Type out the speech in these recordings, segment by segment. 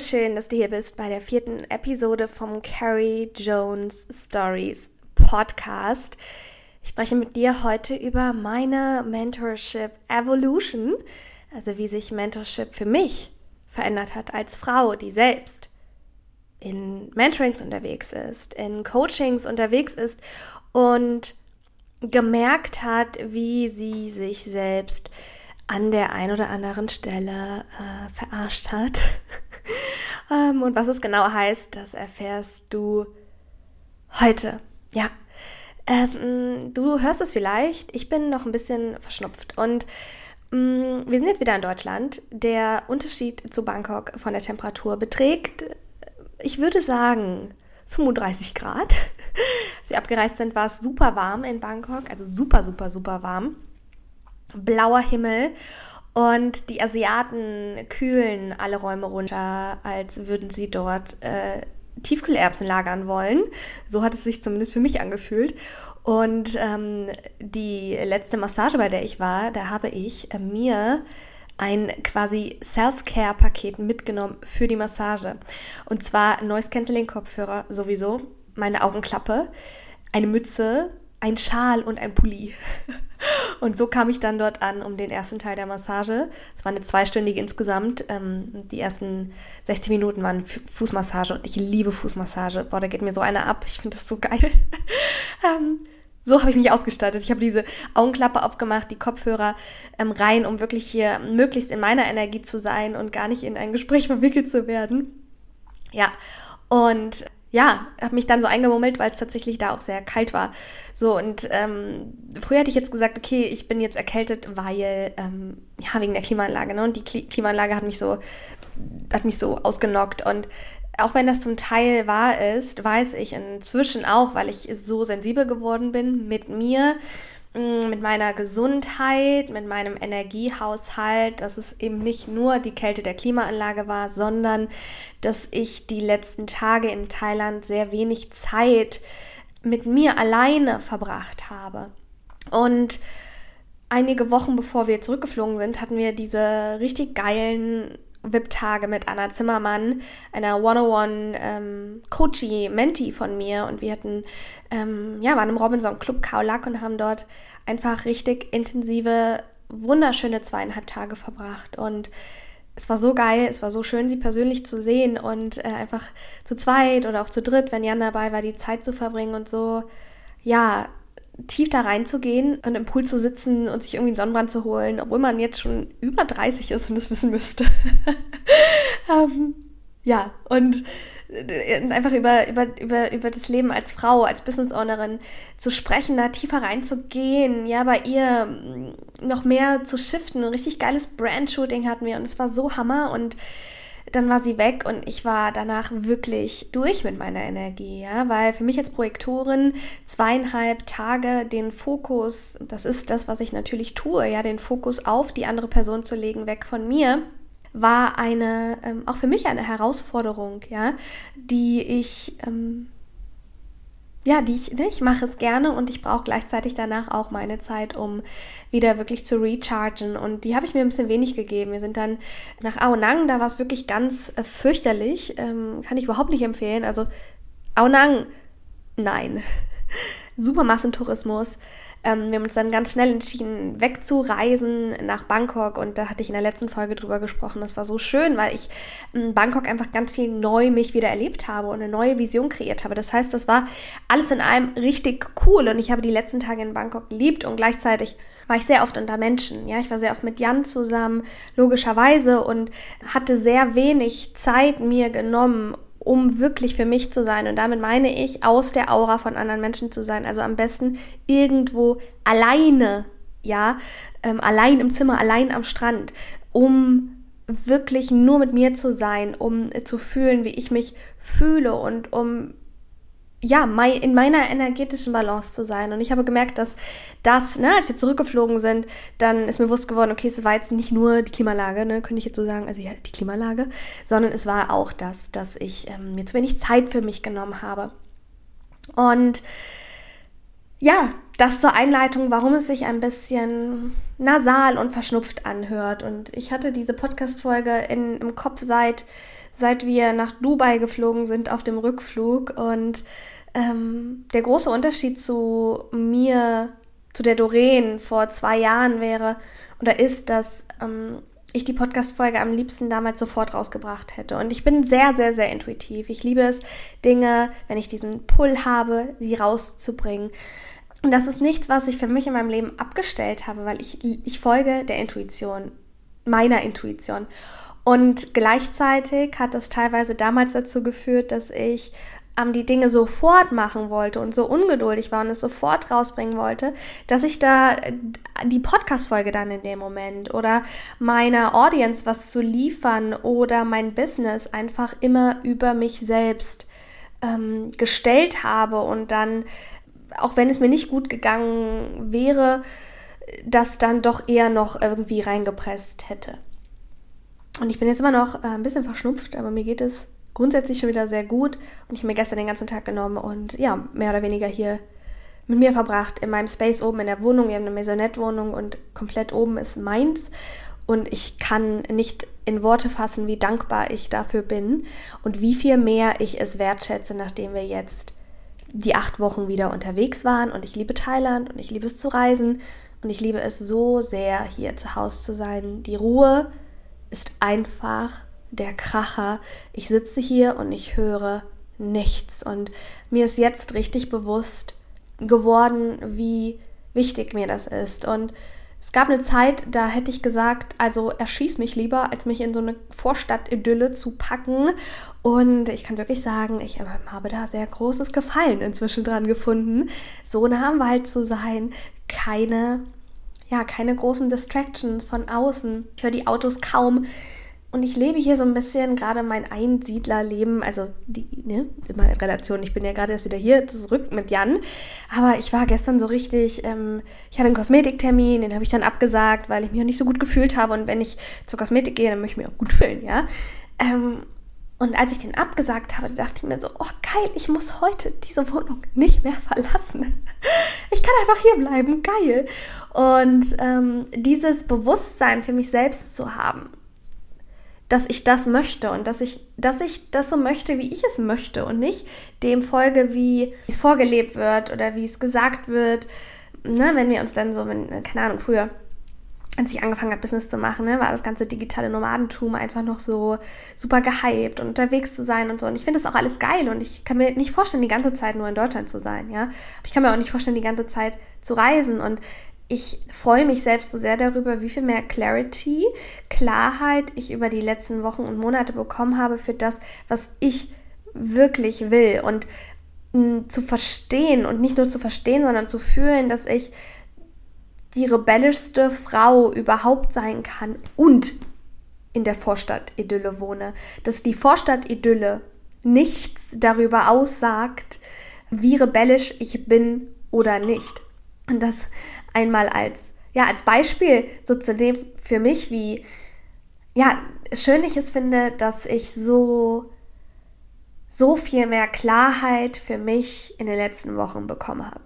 Schön, dass du hier bist bei der vierten Episode vom Carrie Jones Stories Podcast. Ich spreche mit dir heute über meine Mentorship Evolution, also wie sich Mentorship für mich verändert hat als Frau, die selbst in Mentorings unterwegs ist, in Coachings unterwegs ist und gemerkt hat, wie sie sich selbst an der ein oder anderen Stelle äh, verarscht hat. ähm, und was es genau heißt, das erfährst du heute. Ja, ähm, du hörst es vielleicht, ich bin noch ein bisschen verschnupft und ähm, wir sind jetzt wieder in Deutschland. Der Unterschied zu Bangkok von der Temperatur beträgt, ich würde sagen, 35 Grad. Als wir abgereist sind, war es super warm in Bangkok, also super, super, super warm blauer Himmel und die Asiaten kühlen alle Räume runter, als würden sie dort äh, Tiefkühlerbsen lagern wollen. So hat es sich zumindest für mich angefühlt. Und ähm, die letzte Massage, bei der ich war, da habe ich äh, mir ein quasi Self-Care-Paket mitgenommen für die Massage. Und zwar Noise-Canceling-Kopfhörer sowieso, meine Augenklappe, eine Mütze, ein Schal und ein Pulli. Und so kam ich dann dort an, um den ersten Teil der Massage. Es war eine zweistündige insgesamt. Ähm, die ersten 60 Minuten waren Fußmassage und ich liebe Fußmassage. Boah, da geht mir so eine ab. Ich finde das so geil. ähm, so habe ich mich ausgestattet. Ich habe diese Augenklappe aufgemacht, die Kopfhörer ähm, rein, um wirklich hier möglichst in meiner Energie zu sein und gar nicht in ein Gespräch verwickelt zu werden. Ja, und ja, habe mich dann so eingemummelt, weil es tatsächlich da auch sehr kalt war. So, und ähm, früher hätte ich jetzt gesagt, okay, ich bin jetzt erkältet, weil, ähm, ja, wegen der Klimaanlage, ne? Und die Kli Klimaanlage hat mich so, hat mich so ausgenockt. Und auch wenn das zum Teil wahr ist, weiß ich inzwischen auch, weil ich so sensibel geworden bin mit mir, mit meiner Gesundheit, mit meinem Energiehaushalt, dass es eben nicht nur die Kälte der Klimaanlage war, sondern dass ich die letzten Tage in Thailand sehr wenig Zeit mit mir alleine verbracht habe. Und einige Wochen bevor wir zurückgeflogen sind, hatten wir diese richtig geilen VIP-Tage mit Anna Zimmermann, einer 101 ähm, von mir. Und wir hatten, ähm, ja, waren im Robinson Club Kaulak und haben dort einfach richtig intensive, wunderschöne zweieinhalb Tage verbracht. Und es war so geil, es war so schön, sie persönlich zu sehen und äh, einfach zu zweit oder auch zu dritt, wenn Jan dabei war, die Zeit zu verbringen und so, ja, tief da reinzugehen und im Pool zu sitzen und sich irgendwie einen Sonnenbrand zu holen, obwohl man jetzt schon über 30 ist und das wissen müsste. ähm, ja, und äh, einfach über, über, über, über das Leben als Frau, als Business Ownerin zu sprechen, da tiefer reinzugehen, ja, bei ihr mm, noch mehr zu shiften. Ein richtig geiles Brand-Shooting hatten wir und es war so Hammer und dann war sie weg und ich war danach wirklich durch mit meiner Energie, ja, weil für mich als Projektorin zweieinhalb Tage den Fokus, das ist das, was ich natürlich tue, ja, den Fokus auf die andere Person zu legen, weg von mir, war eine, ähm, auch für mich eine Herausforderung, ja, die ich, ähm, ja, die ich, ne, ich mache es gerne und ich brauche gleichzeitig danach auch meine Zeit, um wieder wirklich zu rechargen. Und die habe ich mir ein bisschen wenig gegeben. Wir sind dann nach Aonang, da war es wirklich ganz äh, fürchterlich. Ähm, kann ich überhaupt nicht empfehlen. Also Aonang, nein. Super Massentourismus. Ähm, wir haben uns dann ganz schnell entschieden, wegzureisen nach Bangkok und da hatte ich in der letzten Folge drüber gesprochen. Das war so schön, weil ich in Bangkok einfach ganz viel neu mich wieder erlebt habe und eine neue Vision kreiert habe. Das heißt, das war alles in allem richtig cool und ich habe die letzten Tage in Bangkok geliebt und gleichzeitig war ich sehr oft unter Menschen. Ja, ich war sehr oft mit Jan zusammen, logischerweise, und hatte sehr wenig Zeit mir genommen, um wirklich für mich zu sein. Und damit meine ich, aus der Aura von anderen Menschen zu sein. Also am besten irgendwo alleine, ja, ähm, allein im Zimmer, allein am Strand, um wirklich nur mit mir zu sein, um zu fühlen, wie ich mich fühle und um ja, in meiner energetischen Balance zu sein. Und ich habe gemerkt, dass das, ne, als wir zurückgeflogen sind, dann ist mir bewusst geworden, okay, es war jetzt nicht nur die Klimalage, ne, könnte ich jetzt so sagen, also ja, die Klimalage, sondern es war auch das, dass ich ähm, mir zu wenig Zeit für mich genommen habe. Und ja, das zur Einleitung, warum es sich ein bisschen nasal und verschnupft anhört. Und ich hatte diese Podcast-Folge im Kopf seit seit wir nach Dubai geflogen sind auf dem Rückflug. Und ähm, der große Unterschied zu mir, zu der Doreen vor zwei Jahren wäre oder ist, dass ähm, ich die Podcast-Folge am liebsten damals sofort rausgebracht hätte. Und ich bin sehr, sehr, sehr intuitiv. Ich liebe es, Dinge, wenn ich diesen Pull habe, sie rauszubringen. Und das ist nichts, was ich für mich in meinem Leben abgestellt habe, weil ich, ich folge der Intuition, meiner Intuition. Und gleichzeitig hat das teilweise damals dazu geführt, dass ich ähm, die Dinge sofort machen wollte und so ungeduldig war und es sofort rausbringen wollte, dass ich da äh, die Podcast-Folge dann in dem Moment oder meiner Audience was zu liefern oder mein Business einfach immer über mich selbst ähm, gestellt habe und dann auch wenn es mir nicht gut gegangen wäre, das dann doch eher noch irgendwie reingepresst hätte. Und ich bin jetzt immer noch äh, ein bisschen verschnupft, aber mir geht es grundsätzlich schon wieder sehr gut. Und ich habe mir gestern den ganzen Tag genommen und ja, mehr oder weniger hier mit mir verbracht in meinem Space oben in der Wohnung. Wir haben eine Maisonette-Wohnung und komplett oben ist meins. Und ich kann nicht in Worte fassen, wie dankbar ich dafür bin und wie viel mehr ich es wertschätze, nachdem wir jetzt die acht Wochen wieder unterwegs waren und ich liebe Thailand und ich liebe es zu reisen und ich liebe es so sehr, hier zu Hause zu sein. Die Ruhe ist einfach der Kracher. Ich sitze hier und ich höre nichts und mir ist jetzt richtig bewusst geworden, wie wichtig mir das ist und es gab eine Zeit, da hätte ich gesagt, also erschieß mich lieber, als mich in so eine Vorstadt-Idylle zu packen. Und ich kann wirklich sagen, ich habe da sehr großes Gefallen inzwischen dran gefunden, so nah am Wald zu sein, keine, ja, keine großen Distractions von außen. Ich höre die Autos kaum. Und ich lebe hier so ein bisschen gerade mein Einsiedlerleben, also die, ne, immer in Relation. Ich bin ja gerade erst wieder hier zurück mit Jan. Aber ich war gestern so richtig, ähm, ich hatte einen Kosmetiktermin, den habe ich dann abgesagt, weil ich mich auch nicht so gut gefühlt habe. Und wenn ich zur Kosmetik gehe, dann möchte ich mich auch gut fühlen, ja. Ähm, und als ich den abgesagt habe, dachte ich mir so, oh geil, ich muss heute diese Wohnung nicht mehr verlassen. Ich kann einfach hier bleiben, geil. Und ähm, dieses Bewusstsein für mich selbst zu haben, dass ich das möchte und dass ich, dass ich das so möchte, wie ich es möchte und nicht dem folge, wie es vorgelebt wird oder wie es gesagt wird. Ne, wenn wir uns dann so, wenn, keine Ahnung, früher, als ich angefangen habe, Business zu machen, ne, war das ganze digitale Nomadentum einfach noch so super gehypt und unterwegs zu sein und so. Und ich finde das auch alles geil und ich kann mir nicht vorstellen, die ganze Zeit nur in Deutschland zu sein, ja. Aber ich kann mir auch nicht vorstellen, die ganze Zeit zu reisen und ich freue mich selbst so sehr darüber, wie viel mehr Clarity, Klarheit ich über die letzten Wochen und Monate bekommen habe für das, was ich wirklich will und mh, mm, zu verstehen und nicht nur zu verstehen, sondern zu fühlen, dass ich die rebellischste Frau überhaupt sein kann und in der Vorstadt-Idylle wohne. Dass die Vorstadt-Idylle nichts darüber aussagt, wie rebellisch ich bin oder nicht. Und das einmal als, ja, als Beispiel so zu dem für mich, wie, ja, schön ich es finde, dass ich so, so viel mehr Klarheit für mich in den letzten Wochen bekommen habe.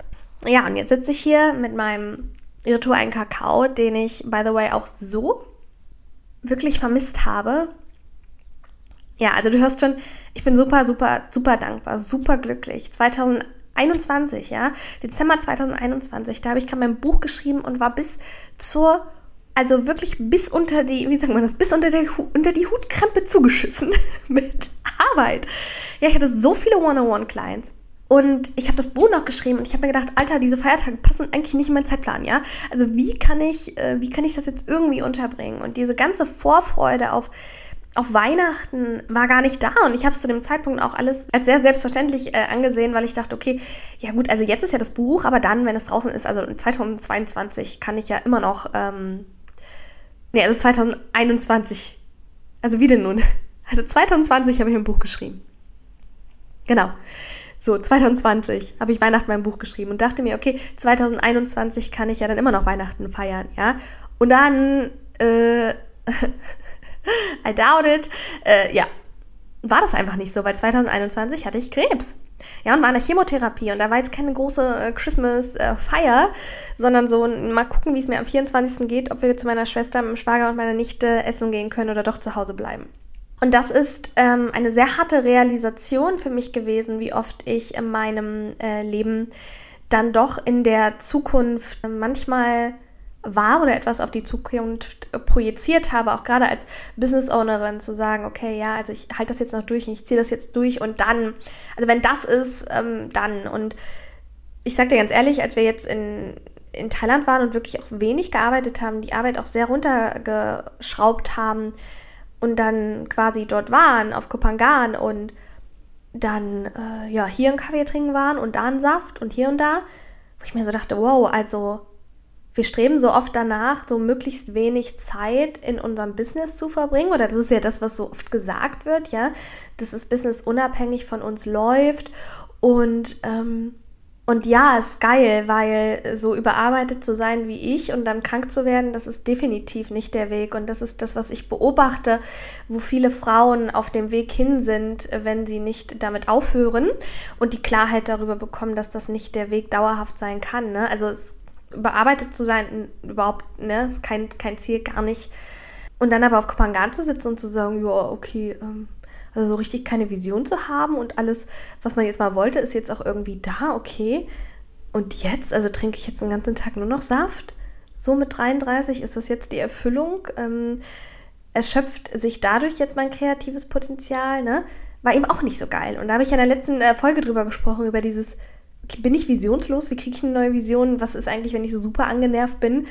Ja, und jetzt sitze ich hier mit meinem ritualen Kakao, den ich, by the way, auch so wirklich vermisst habe. Ja, also du hörst schon, ich bin super, super, super dankbar, super glücklich. 2000 21, ja, Dezember 2021, da habe ich gerade mein Buch geschrieben und war bis zur, also wirklich bis unter die, wie sagt man das, bis unter, der, unter die Hutkrempe zugeschissen mit Arbeit. Ja, ich hatte so viele One-on-One-Clients. Und ich habe das Buch noch geschrieben und ich habe mir gedacht, Alter, diese Feiertage passen eigentlich nicht in meinen Zeitplan, ja? Also wie kann ich, äh, wie kann ich das jetzt irgendwie unterbringen? Und diese ganze Vorfreude auf auf Weihnachten war gar nicht da und ich habe es zu dem Zeitpunkt auch alles als sehr selbstverständlich äh, angesehen, weil ich dachte, okay, ja gut, also jetzt ist ja das Buch, aber dann, wenn es draußen ist, also 2022 kann ich ja immer noch, ähm, nee, also 2021, also wie denn nun? Also 2020 habe ich ein Buch geschrieben. Genau. So, 2020 habe ich Weihnachten mein Buch geschrieben und dachte mir, okay, 2021 kann ich ja dann immer noch Weihnachten feiern, ja. Und dann, äh, I doubt it. Äh, ja, war das einfach nicht so, weil 2021 hatte ich Krebs. Ja, und war in der Chemotherapie und da war jetzt keine große äh, Christmas-Feier, äh, sondern so mal gucken, wie es mir am 24. geht, ob wir zu meiner Schwester, meinem Schwager und meiner Nichte essen gehen können oder doch zu Hause bleiben. Und das ist ähm, eine sehr harte Realisation für mich gewesen, wie oft ich in meinem äh, Leben dann doch in der Zukunft manchmal war oder etwas auf die Zukunft projiziert habe, auch gerade als Business Ownerin zu sagen, okay, ja, also ich halte das jetzt noch durch und ich ziehe das jetzt durch und dann, also wenn das ist, ähm, dann. Und ich sage dir ganz ehrlich, als wir jetzt in, in Thailand waren und wirklich auch wenig gearbeitet haben, die Arbeit auch sehr runtergeschraubt haben und dann quasi dort waren auf Kopangan und dann äh, ja hier einen Kaffee trinken waren und da einen Saft und hier und da, wo ich mir so dachte, wow, also wir streben so oft danach, so möglichst wenig Zeit in unserem Business zu verbringen. Oder das ist ja das, was so oft gesagt wird, ja, dass das Business unabhängig von uns läuft. Und, ähm, und ja, ist geil, weil so überarbeitet zu sein wie ich und dann krank zu werden, das ist definitiv nicht der Weg. Und das ist das, was ich beobachte, wo viele Frauen auf dem Weg hin sind, wenn sie nicht damit aufhören und die Klarheit darüber bekommen, dass das nicht der Weg dauerhaft sein kann. Ne? Also überarbeitet zu sein, überhaupt, ne, ist kein, kein Ziel, gar nicht. Und dann aber auf Kopangan zu sitzen und zu sagen, ja, okay, ähm, also so richtig keine Vision zu haben und alles, was man jetzt mal wollte, ist jetzt auch irgendwie da, okay. Und jetzt, also trinke ich jetzt den ganzen Tag nur noch Saft. So mit 33 ist das jetzt die Erfüllung. Ähm, erschöpft sich dadurch jetzt mein kreatives Potenzial, ne? War eben auch nicht so geil. Und da habe ich ja in der letzten äh, Folge drüber gesprochen, über dieses bin ich visionslos? Wie kriege ich eine neue Vision? Was ist eigentlich, wenn ich so super angenervt bin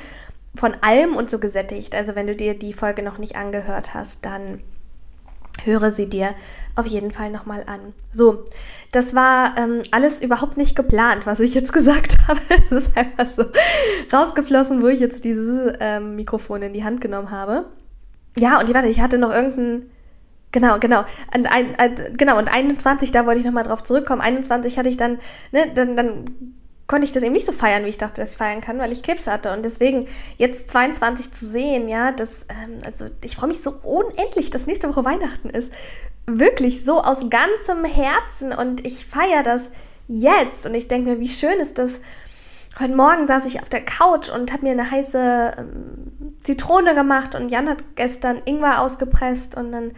von allem und so gesättigt? Also wenn du dir die Folge noch nicht angehört hast, dann höre sie dir auf jeden Fall nochmal an. So, das war ähm, alles überhaupt nicht geplant, was ich jetzt gesagt habe. Es ist einfach so rausgeflossen, wo ich jetzt dieses ähm, Mikrofon in die Hand genommen habe. Ja, und warte, ich hatte noch irgendeinen Genau, genau. Und, ein, äh, genau, und 21, da wollte ich nochmal drauf zurückkommen. 21 hatte ich dann, ne, dann, dann konnte ich das eben nicht so feiern, wie ich dachte, dass ich feiern kann, weil ich Krebs hatte. Und deswegen jetzt 22 zu sehen, ja, das, ähm, also ich freue mich so unendlich, dass nächste Woche Weihnachten ist. Wirklich so aus ganzem Herzen und ich feiere das jetzt. Und ich denke mir, wie schön ist das. Heute Morgen saß ich auf der Couch und habe mir eine heiße ähm, Zitrone gemacht und Jan hat gestern Ingwer ausgepresst und dann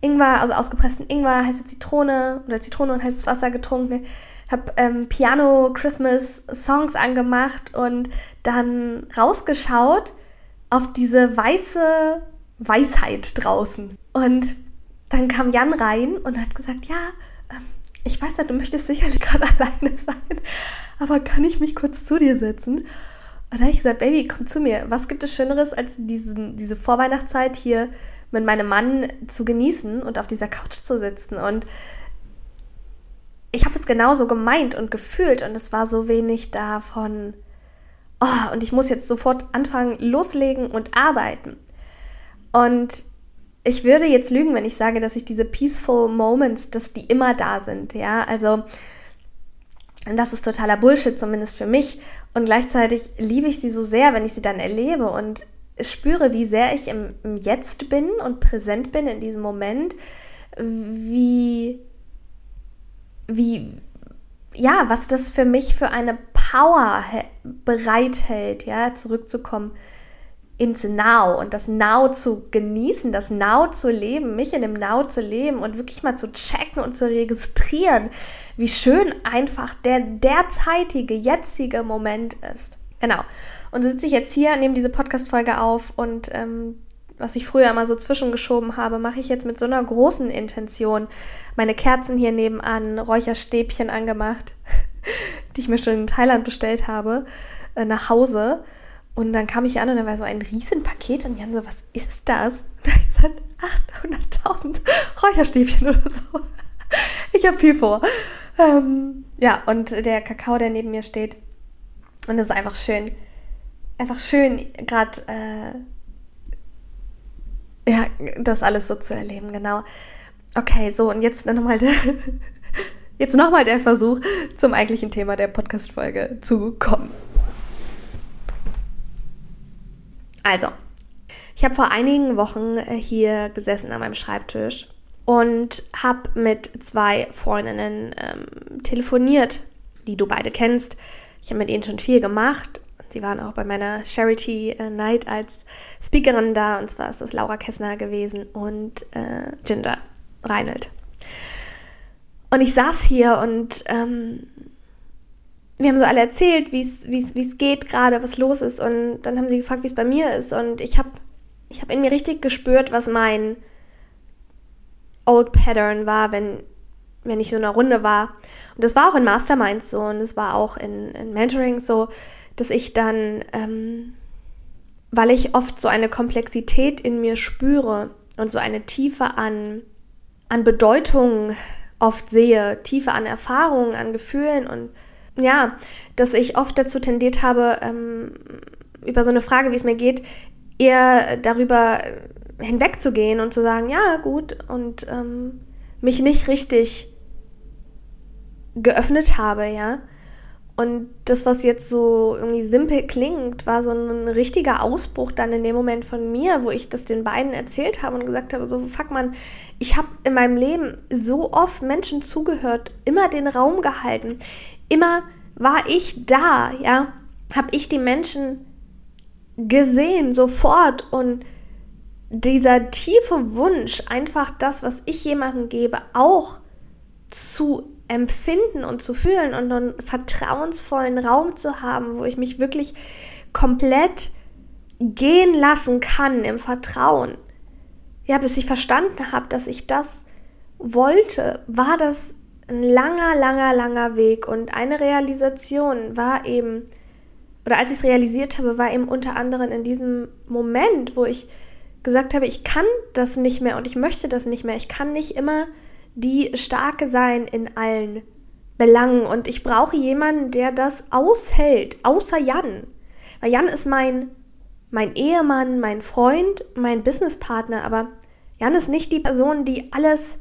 Ingwer, also ausgepressten Ingwer, heiße Zitrone oder Zitrone und heißes Wasser getrunken. Habe ähm, Piano Christmas Songs angemacht und dann rausgeschaut auf diese weiße Weisheit draußen. Und dann kam Jan rein und hat gesagt, ja, ähm, ich weiß ja, du möchtest sicherlich gerade alleine sein, aber kann ich mich kurz zu dir setzen? Und da habe ich gesagt, Baby, komm zu mir. Was gibt es Schöneres als diesen, diese Vorweihnachtszeit hier mit meinem Mann zu genießen und auf dieser Couch zu sitzen. Und ich habe es genauso gemeint und gefühlt und es war so wenig davon, oh, und ich muss jetzt sofort anfangen, loslegen und arbeiten. Und ich würde jetzt lügen, wenn ich sage, dass ich diese peaceful Moments, dass die immer da sind, ja, also das ist totaler Bullshit, zumindest für mich. Und gleichzeitig liebe ich sie so sehr, wenn ich sie dann erlebe. Und spüre, wie sehr ich im, im Jetzt bin und präsent bin in diesem Moment, wie, wie, ja, was das für mich für eine Power bereithält, ja, zurückzukommen ins Now und das Now zu genießen, das Now zu leben, mich in dem Now zu leben und wirklich mal zu checken und zu registrieren, wie schön einfach der derzeitige, jetzige Moment ist. Genau. Und so sitze ich jetzt hier, nehme diese Podcast-Folge auf und ähm, was ich früher immer so zwischengeschoben habe, mache ich jetzt mit so einer großen Intention. Meine Kerzen hier nebenan, Räucherstäbchen angemacht, die ich mir schon in Thailand bestellt habe, äh, nach Hause. Und dann kam ich an und da war so ein Riesenpaket und Jan so, was ist das? Und da sind 800.000 Räucherstäbchen oder so. Ich habe viel vor. Ähm, ja, und der Kakao, der neben mir steht. Und das ist einfach schön einfach schön, gerade äh, ja, das alles so zu erleben, genau. Okay, so und jetzt nochmal der, jetzt nochmal der Versuch, zum eigentlichen Thema der Podcast-Folge zu kommen. Also, ich habe vor einigen Wochen äh, hier gesessen an meinem Schreibtisch und habe mit zwei Freundinnen ähm, telefoniert, die du beide kennst. Ich habe mit ihnen schon viel gemacht Sie waren auch bei meiner Charity äh, Night als Speakerin da. Und zwar ist das Laura Kessner gewesen und äh, Ginger Reinhold. Und ich saß hier und ähm, wir haben so alle erzählt, wie es geht gerade, was los ist. Und dann haben sie gefragt, wie es bei mir ist. Und ich habe ich hab in mir richtig gespürt, was mein Old Pattern war, wenn, wenn ich so in einer Runde war. Und das war auch in Masterminds so und es war auch in, in Mentoring so, dass ich dann, ähm, weil ich oft so eine Komplexität in mir spüre und so eine Tiefe an, an Bedeutung oft sehe, Tiefe an Erfahrungen, an Gefühlen und ja, dass ich oft dazu tendiert habe, ähm, über so eine Frage, wie es mir geht, eher darüber hinwegzugehen und zu sagen, ja, gut, und ähm, mich nicht richtig geöffnet habe, ja. Und das, was jetzt so irgendwie simpel klingt, war so ein richtiger Ausbruch dann in dem Moment von mir, wo ich das den beiden erzählt habe und gesagt habe, so, fuck man, ich habe in meinem Leben so oft Menschen zugehört, immer den Raum gehalten, immer war ich da, ja, habe ich die Menschen gesehen sofort und dieser tiefe Wunsch, einfach das, was ich jemandem gebe, auch zu empfinden und zu fühlen und einen vertrauensvollen Raum zu haben, wo ich mich wirklich komplett gehen lassen kann im Vertrauen. Ja, bis ich verstanden habe, dass ich das wollte, war das ein langer, langer, langer Weg und eine Realisation war eben, oder als ich es realisiert habe, war eben unter anderem in diesem Moment, wo ich gesagt habe, ich kann das nicht mehr und ich möchte das nicht mehr. Ich kann nicht immer die Starke sein in allen Belangen und ich brauche jemanden, der das aushält, außer Jan. Weil Jan ist mein, mein Ehemann, mein Freund, mein Businesspartner, aber Jan ist nicht die Person, die alles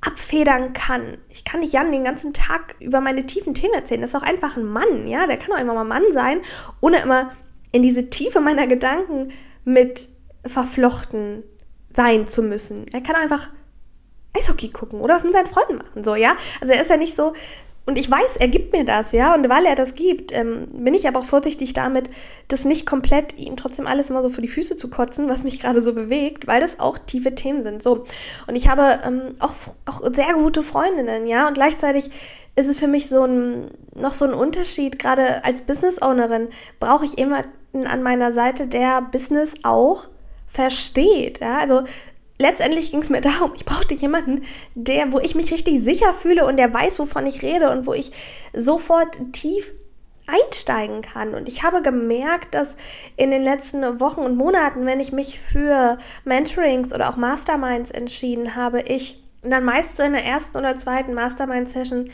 abfedern kann. Ich kann nicht Jan den ganzen Tag über meine tiefen Themen erzählen. Das ist auch einfach ein Mann, ja. Der kann auch immer mal Mann sein, ohne immer in diese Tiefe meiner Gedanken mit verflochten sein zu müssen. Er kann einfach Eishockey gucken oder was mit seinen Freunden machen, so, ja. Also er ist ja nicht so, und ich weiß, er gibt mir das, ja, und weil er das gibt, ähm, bin ich aber auch vorsichtig damit, das nicht komplett ihm trotzdem alles immer so für die Füße zu kotzen, was mich gerade so bewegt, weil das auch tiefe Themen sind, so. Und ich habe ähm, auch, auch sehr gute Freundinnen, ja, und gleichzeitig ist es für mich so ein, noch so ein Unterschied, gerade als Business-Ownerin brauche ich jemanden an meiner Seite, der Business auch versteht. Ja? Also letztendlich ging es mir darum, ich brauchte jemanden, der, wo ich mich richtig sicher fühle und der weiß, wovon ich rede und wo ich sofort tief einsteigen kann. Und ich habe gemerkt, dass in den letzten Wochen und Monaten, wenn ich mich für Mentorings oder auch Masterminds entschieden habe, ich dann meist so in der ersten oder zweiten Mastermind-Session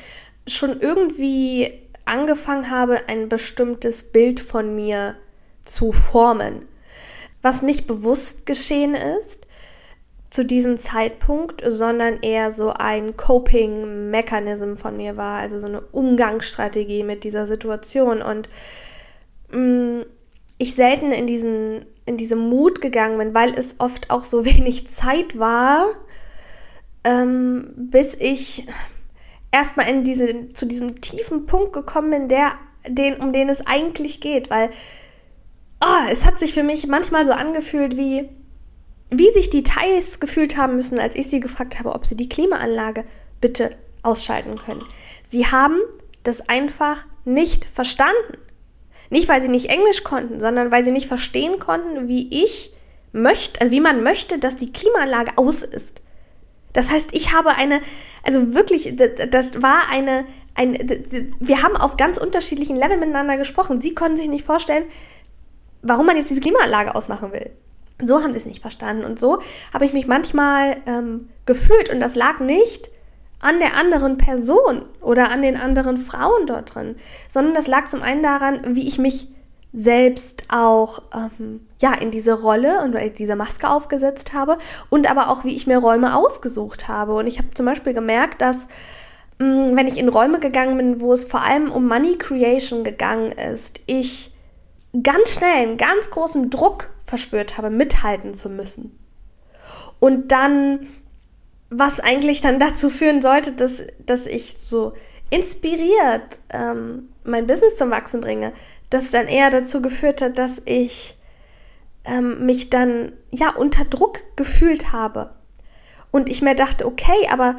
schon irgendwie angefangen habe, ein bestimmtes Bild von mir zu formen was nicht bewusst geschehen ist zu diesem Zeitpunkt, sondern eher so ein Coping-Mechanism von mir war, also so eine Umgangsstrategie mit dieser Situation. Und mh, mm, ich selten in diesen in diese Mut gegangen bin, weil es oft auch so wenig Zeit war, ähm, bis ich erstmal in diese, zu diesem tiefen Punkt gekommen bin, der, den, um den es eigentlich geht, weil oh, es hat sich für mich manchmal so angefühlt, wie, wie sich die Thais gefühlt haben müssen, als ich sie gefragt habe, ob sie die Klimaanlage bitte ausschalten können. Sie haben das einfach nicht verstanden. Nicht, weil sie nicht Englisch konnten, sondern weil sie nicht verstehen konnten, wie ich möchte, also wie man möchte, dass die Klimaanlage aus ist. Das heißt, ich habe eine, also wirklich, das war eine, ein, wir haben auf ganz unterschiedlichen Leveln miteinander gesprochen. Sie konnten sich nicht vorstellen, warum man jetzt diese Klimaanlage ausmachen will. So haben sie es nicht verstanden. Und so habe ich mich manchmal ähm, gefühlt. Und das lag nicht an der anderen Person oder an den anderen Frauen dort drin, sondern das lag zum einen daran, wie ich mich selbst auch ähm, ja in diese Rolle und diese Maske aufgesetzt habe und aber auch wie ich mir Räume ausgesucht habe und ich habe zum Beispiel gemerkt, dass mh, mm, wenn ich in Räume gegangen bin, wo es vor allem um Money Creation gegangen ist, ich ganz schnell einen ganz großen Druck verspürt habe, mithalten zu müssen. Und dann, was eigentlich dann dazu führen sollte, dass, dass ich so inspiriert ähm, mein Business zum Wachsen bringe, das dann eher dazu geführt hat, dass ich ähm, mich dann ja unter Druck gefühlt habe. Und ich mir dachte, okay, aber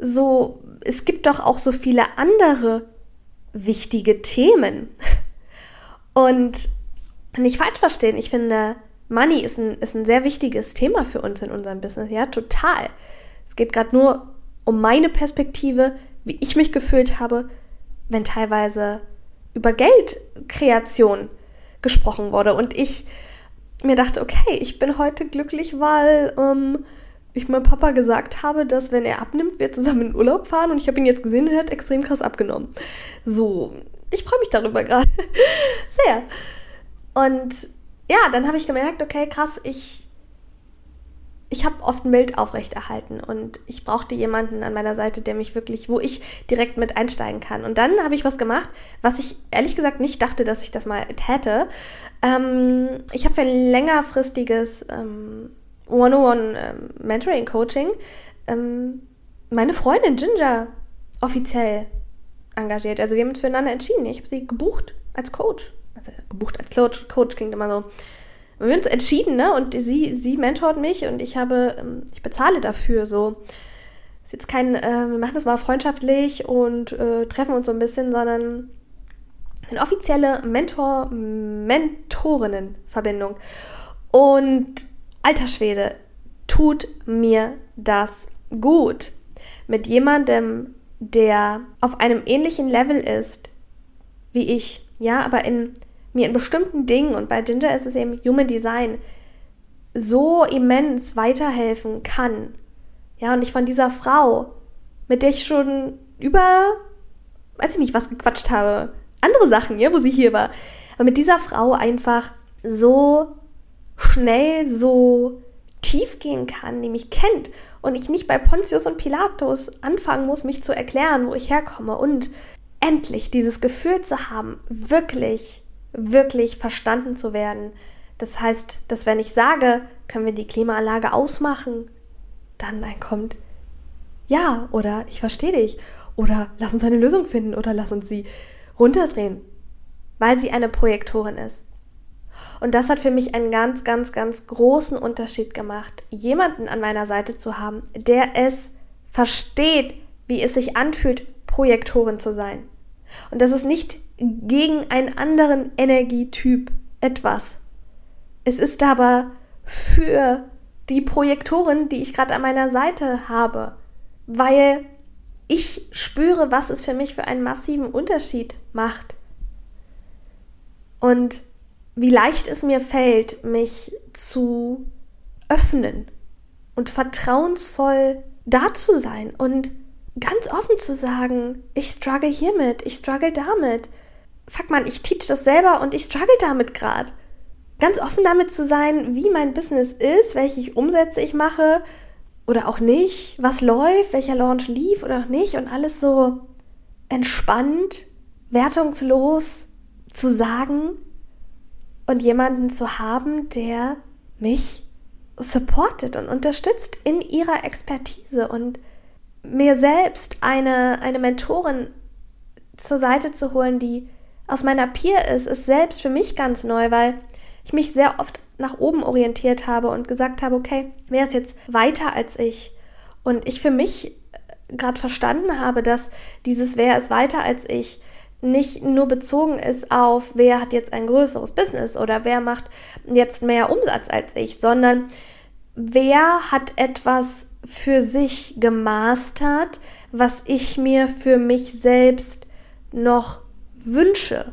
so, es gibt doch auch so viele andere wichtige Themen. Und nicht falsch verstehen, ich finde, Money ist ein, ist ein sehr wichtiges Thema für uns in unserem Business. Ja, total. Es geht gerade nur um meine Perspektive, wie ich mich gefühlt habe, wenn teilweise über Geldkreation gesprochen wurde. Und ich mir dachte, okay, ich bin heute glücklich, weil ähm, ich meinem Papa gesagt habe, dass wenn er abnimmt, wir zusammen in Urlaub fahren. Und ich habe ihn jetzt gesehen und er hat extrem krass abgenommen. So, ich freue mich darüber gerade. Sehr. Und ja, dann habe ich gemerkt, okay, krass, ich ich habe oft Bild aufrechterhalten und ich brauchte jemanden an meiner Seite, der mich wirklich, wo ich direkt mit einsteigen kann. Und dann habe ich was gemacht, was ich ehrlich gesagt nicht dachte, dass ich das mal hätte. Ähm, ich habe für ein längerfristiges ähm, One-on-One-Mentoring-Coaching ähm, ähm, meine Freundin Ginger offiziell engagiert. Also wir haben uns füreinander entschieden. Ich habe sie gebucht als Coach. Also gebucht als Coach, Coach klingt immer so wir haben uns entschieden, ne? Und sie, sie mentort mich und ich habe, ähm, ich bezahle dafür so. Ist jetzt kein, äh, wir machen das mal freundschaftlich und äh, treffen uns so ein bisschen, sondern eine offizielle Mentor-Mentorinnen-Verbindung. Und alter Schwede, tut mir das gut. Mit jemandem, der auf einem ähnlichen Level ist wie ich, ja, aber in mir in bestimmten Dingen, und bei Ginger ist es eben Human Design, so immens weiterhelfen kann. Ja, und ich von dieser Frau, mit der ich schon über, weiß ich nicht, was gequatscht habe, andere Sachen, ja, wo sie hier war, aber mit dieser Frau einfach so schnell, so tief gehen kann, die mich kennt und ich nicht bei Pontius und Pilatus anfangen muss, mich zu erklären, wo ich herkomme und endlich dieses Gefühl zu haben, wirklich wirklich verstanden zu werden. Das heißt, dass wenn ich sage, können wir die Klimaanlage ausmachen, dann, kommt ja oder ich verstehe dich oder lass uns eine Lösung finden oder lass uns sie runterdrehen, weil sie eine Projektorin ist. Und das hat für mich einen ganz, ganz, ganz großen Unterschied gemacht, jemanden an meiner Seite zu haben, der es versteht, wie es sich anfühlt, Projektorin zu sein. Und das ist nicht gegen einen anderen Energietyp etwas. Es ist aber für die Projektoren, die ich gerade an meiner Seite habe, weil ich spüre, was es für mich für einen massiven Unterschied macht. Und wie leicht es mir fällt, mich zu öffnen und vertrauensvoll da zu sein und ganz offen zu sagen, ich struggle hiermit, ich struggle damit. Fuck man, ich teach das selber und ich struggle damit gerade. Ganz offen damit zu sein, wie mein Business ist, welche Umsätze ich mache oder auch nicht, was läuft, welcher Launch lief oder auch nicht und alles so entspannt, wertungslos zu sagen und jemanden zu haben, der mich supportet und unterstützt in ihrer Expertise und mir selbst eine, eine Mentorin zur Seite zu holen, die aus meiner Peer ist, ist selbst für mich ganz neu, weil ich mich sehr oft nach oben orientiert habe und gesagt habe, okay, wer ist jetzt weiter als ich? Und ich für mich äh, gerade verstanden habe, dass dieses Wer ist weiter als ich nicht nur bezogen ist auf, wer hat jetzt ein größeres Business oder wer macht jetzt mehr Umsatz als ich, sondern wer hat etwas für sich gemastert, was ich mir für mich selbst noch wünsche.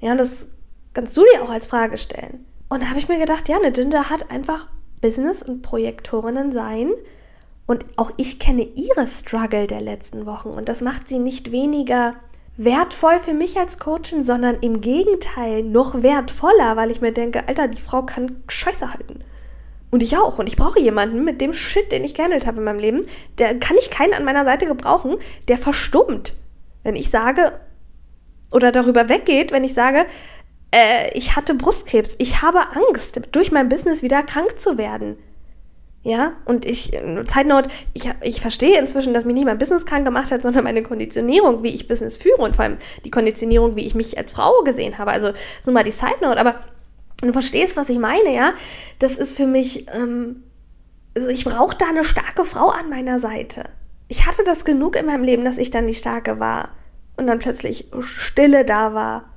Ja, das kannst du dir auch als Frage stellen. Und da habe ich mir gedacht, ja, eine Ginger hat einfach Business- und Projektorinnen sein. Und auch ich kenne ihre Struggle der letzten Wochen. Und das macht sie nicht weniger wertvoll für mich als Coachin, sondern im Gegenteil noch wertvoller, weil ich mir denke, Alter, die Frau kann Scheiße halten. Und ich auch. Und ich brauche jemanden mit dem Shit, den ich gehandelt habe in meinem Leben. Der kann ich keinen an meiner Seite gebrauchen, der verstummt. Wenn ich sage oder darüber weggeht, wenn ich sage, äh, ich hatte Brustkrebs, ich habe Angst, durch mein Business wieder krank zu werden. Ja, und ich, Zeitnot, ich, ich verstehe inzwischen, dass mich nicht mein Business krank gemacht hat, sondern meine Konditionierung, wie ich Business führe und vor allem die Konditionierung, wie ich mich als Frau gesehen habe. Also, so mal die Note, aber du verstehst, was ich meine, ja? Das ist für mich, ähm, also ich brauche da eine starke Frau an meiner Seite. Ich hatte das genug in meinem Leben, dass ich dann die Starke war und dann plötzlich Stille da war.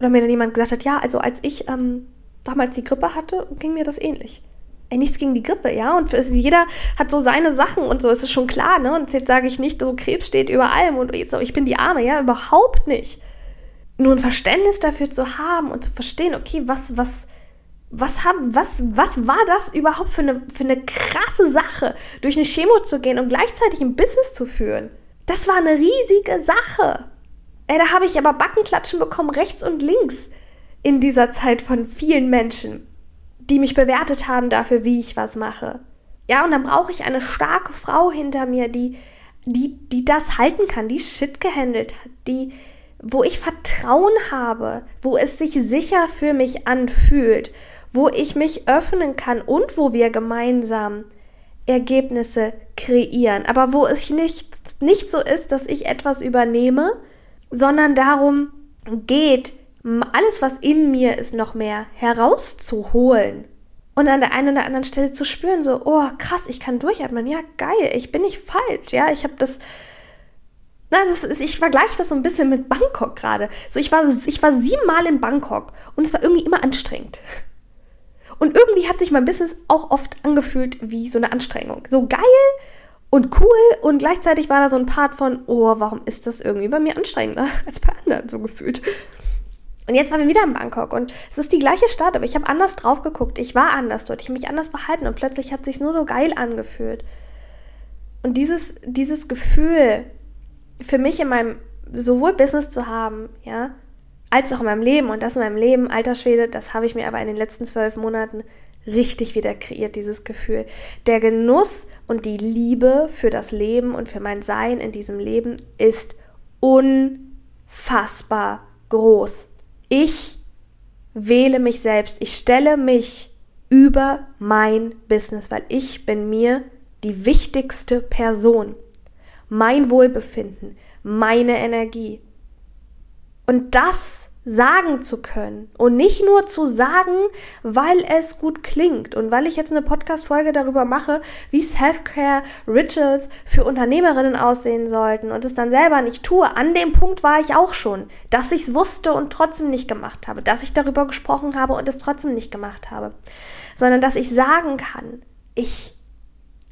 Oder mir dann jemand gesagt hat, ja, also als ich ähm, damals die Grippe hatte, ging mir das ähnlich ey, nichts gegen die Grippe, ja. Und jeder hat so seine Sachen und so, ist es schon klar, ne? Und jetzt sage ich nicht, so Krebs steht über allem und jetzt, ich bin die Arme, ja, überhaupt nicht. Nur ein Verständnis dafür zu haben und zu verstehen, okay, was, was, was, haben, was, was war das überhaupt für eine, für eine krasse Sache, durch eine Chemo zu gehen und gleichzeitig ein Business zu führen? Das war eine riesige Sache. Ey, da habe ich aber Backenklatschen bekommen, rechts und links in dieser Zeit von vielen Menschen die mich bewertet haben dafür, wie ich was mache. Ja, und dann brauche ich eine starke Frau hinter mir, die, die, die das halten kann, die Shit gehandelt hat, die, wo ich Vertrauen habe, wo es sich sicher für mich anfühlt, wo ich mich öffnen kann und wo wir gemeinsam Ergebnisse kreieren. Aber wo es nicht, nicht so ist, dass ich etwas übernehme, sondern darum geht, alles, was in mir ist, noch mehr herauszuholen. Und an der einen oder anderen Stelle zu spüren, so, oh krass, ich kann durchatmen, ja geil, ich bin nicht falsch, ja, ich habe das, na, das ist, ich vergleiche das so ein bisschen mit Bangkok gerade. So, ich war, ich war siebenmal in Bangkok und es war irgendwie immer anstrengend. Und irgendwie hat sich mein Business auch oft angefühlt wie so eine Anstrengung. So geil und cool und gleichzeitig war da so ein Part von, oh, warum ist das irgendwie bei mir anstrengender als bei anderen so gefühlt. Und jetzt waren wir wieder in Bangkok und es ist die gleiche Stadt, aber ich habe anders drauf geguckt. Ich war anders dort, ich habe mich anders verhalten und plötzlich hat sich nur so geil angefühlt. Und dieses, dieses Gefühl für mich in meinem sowohl Business zu haben, ja, als auch in meinem Leben und das in meinem Leben, alter Schwede, das habe ich mir aber in den letzten zwölf Monaten richtig wieder kreiert, dieses Gefühl. Der Genuss und die Liebe für das Leben und für mein Sein in diesem Leben ist unfassbar groß. Ich wähle mich selbst. Ich stelle mich über mein Business, weil ich bin mir die wichtigste Person. Mein Wohlbefinden, meine Energie. Und das sagen zu können. Und nicht nur zu sagen, weil es gut klingt. Und weil ich jetzt eine Podcast-Folge darüber mache, wie Self-Care Rituals für Unternehmerinnen aussehen sollten und es dann selber nicht tue. An dem Punkt war ich auch schon, dass ich es wusste und trotzdem nicht gemacht habe, dass ich darüber gesprochen habe und es trotzdem nicht gemacht habe, sondern dass ich sagen kann, ich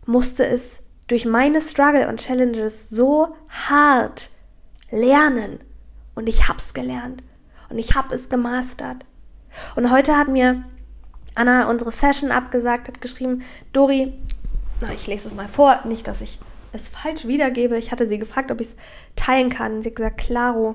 musste es durch meine Struggle und Challenges so hart lernen. Und ich hab's gelernt und ich habe es gemastert. Und heute hat mir Anna unsere Session abgesagt, hat geschrieben, Dori, na, ich lese es mal vor, nicht, dass ich es falsch wiedergebe. Ich hatte sie gefragt, ob ich es teilen kann. Sie hat gesagt, klaro.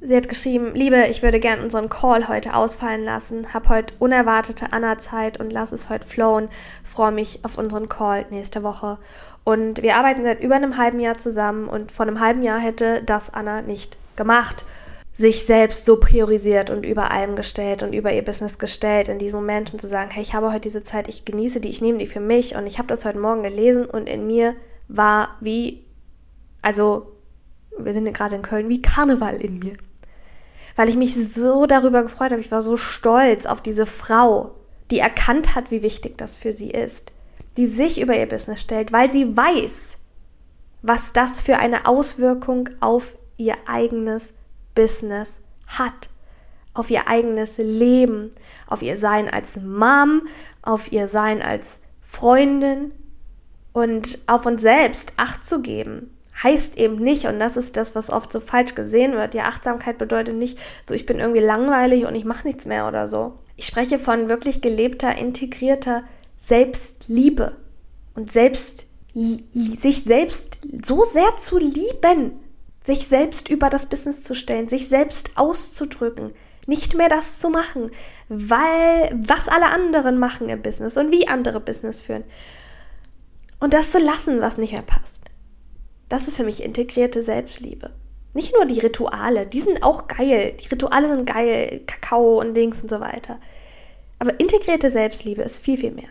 Sie hat geschrieben, Liebe, ich würde gern unseren Call heute ausfallen lassen. Hab heute unerwartete Anna-Zeit und lass es heute flowen. Freue mich auf unseren Call nächste Woche. Und wir arbeiten seit über einem halben Jahr zusammen und vor einem halben Jahr hätte das Anna nicht gemacht sich selbst so priorisiert und über allem gestellt und über ihr Business gestellt in diesem Moment und zu sagen, hey, ich habe heute diese Zeit, ich genieße die, ich nehme die für mich und ich habe das heute Morgen gelesen und in mir war wie, also wir sind gerade in Köln, wie Karneval in mir. Weil ich mich so darüber gefreut habe, ich war so stolz auf diese Frau, die erkannt hat, wie wichtig das für sie ist, die sich über ihr Business stellt, weil sie weiß, was das für eine Auswirkung auf ihr eigenes Business hat, auf ihr eigenes Leben, auf ihr Sein als Mom, auf ihr Sein als Freundin und auf uns selbst Acht zu geben. Heißt eben nicht, und das ist das, was oft so falsch gesehen wird, ja, Achtsamkeit bedeutet nicht, so ich bin irgendwie langweilig und ich mache nichts mehr oder so. Ich spreche von wirklich gelebter, integrierter Selbstliebe und selbst, sich selbst so sehr zu lieben, sich selbst über das Business zu stellen, sich selbst auszudrücken, nicht mehr das zu machen, weil was alle anderen machen im Business und wie andere Business führen. Und das zu lassen, was nicht mehr passt. Das ist für mich integrierte Selbstliebe. Nicht nur die Rituale, die sind auch geil. Die Rituale sind geil, Kakao und Dings und so weiter. Aber integrierte Selbstliebe ist viel, viel mehr.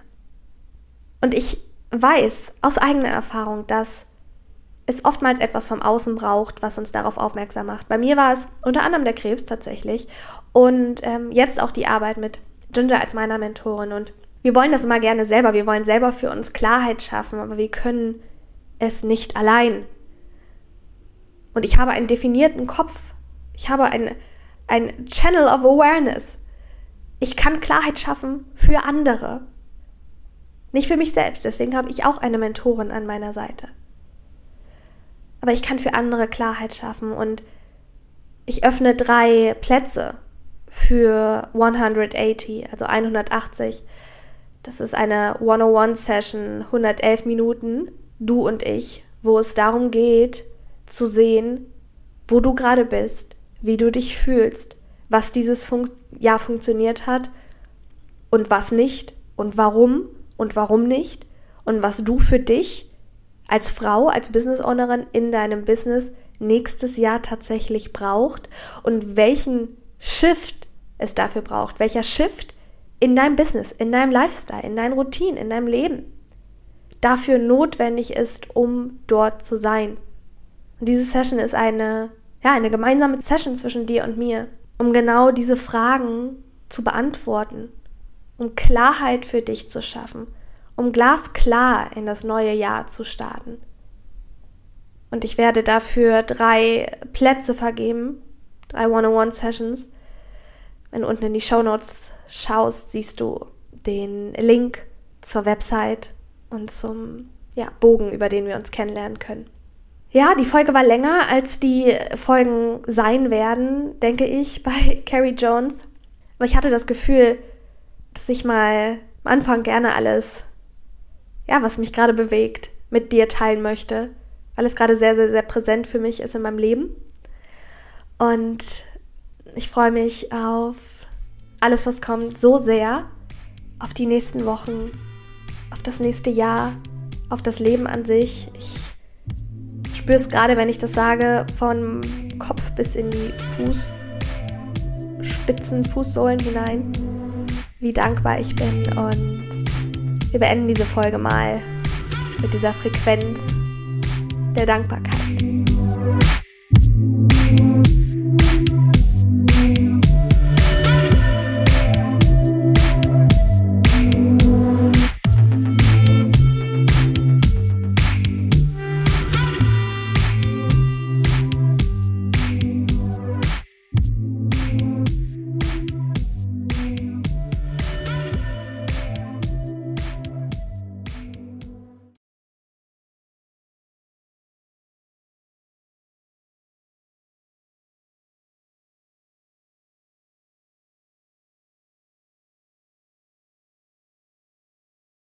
Und ich weiß aus eigener Erfahrung, dass es oftmals etwas vom Außen braucht, was uns darauf aufmerksam macht. Bei mir war es unter anderem der Krebs tatsächlich und ähm, jetzt auch die Arbeit mit Ginger als meiner Mentorin. Und wir wollen das immer gerne selber. Wir wollen selber für uns Klarheit schaffen, aber wir können es nicht allein. Und ich habe einen definierten Kopf. Ich habe ein, ein Channel of Awareness. Ich kann Klarheit schaffen für andere. Nicht für mich selbst. Deswegen habe ich auch eine Mentorin an meiner Seite. Aber ich kann für andere Klarheit schaffen und ich öffne drei Plätze für 180, also 180. Das ist eine 101-Session, 111 Minuten, du und ich, wo es darum geht, zu sehen, wo du gerade bist, wie du dich fühlst, was dieses Fun Jahr funktioniert hat und was nicht und warum und warum nicht und was du für dich als Frau, als Business Ownerin in deinem Business nächstes Jahr tatsächlich braucht und welchen Shift es dafür braucht, welcher Shift in deinem Business, in deinem Lifestyle, in deinen Routinen, in deinem Leben dafür notwendig ist, um dort zu sein. Und diese Session ist eine, ja, eine gemeinsame Session zwischen dir und mir, um genau diese Fragen zu beantworten, um Klarheit für dich zu schaffen, um glasklar in das neue Jahr zu starten. Und ich werde dafür drei Plätze vergeben, drei One-on-One-Sessions. Wenn du unten in die Show Notes schaust, siehst du den Link zur Website und zum ja, Bogen, über den wir uns kennenlernen können. Ja, die Folge war länger, als die Folgen sein werden, denke ich, bei Carrie Jones. Aber ich hatte das Gefühl, dass ich mal am Anfang gerne alles ja, was mich gerade bewegt, mit dir teilen möchte, weil es gerade sehr, sehr, sehr präsent für mich ist in meinem Leben. Und ich freue mich auf alles, was kommt, so sehr, auf die nächsten Wochen, auf das nächste Jahr, auf das Leben an sich. Ich spüre es gerade, wenn ich das sage, von Kopf bis in die Fußspitzen, Fußsohlen hinein, wie dankbar ich bin und wir beenden diese Folge mal mit dieser Frequenz der Dankbarkeit.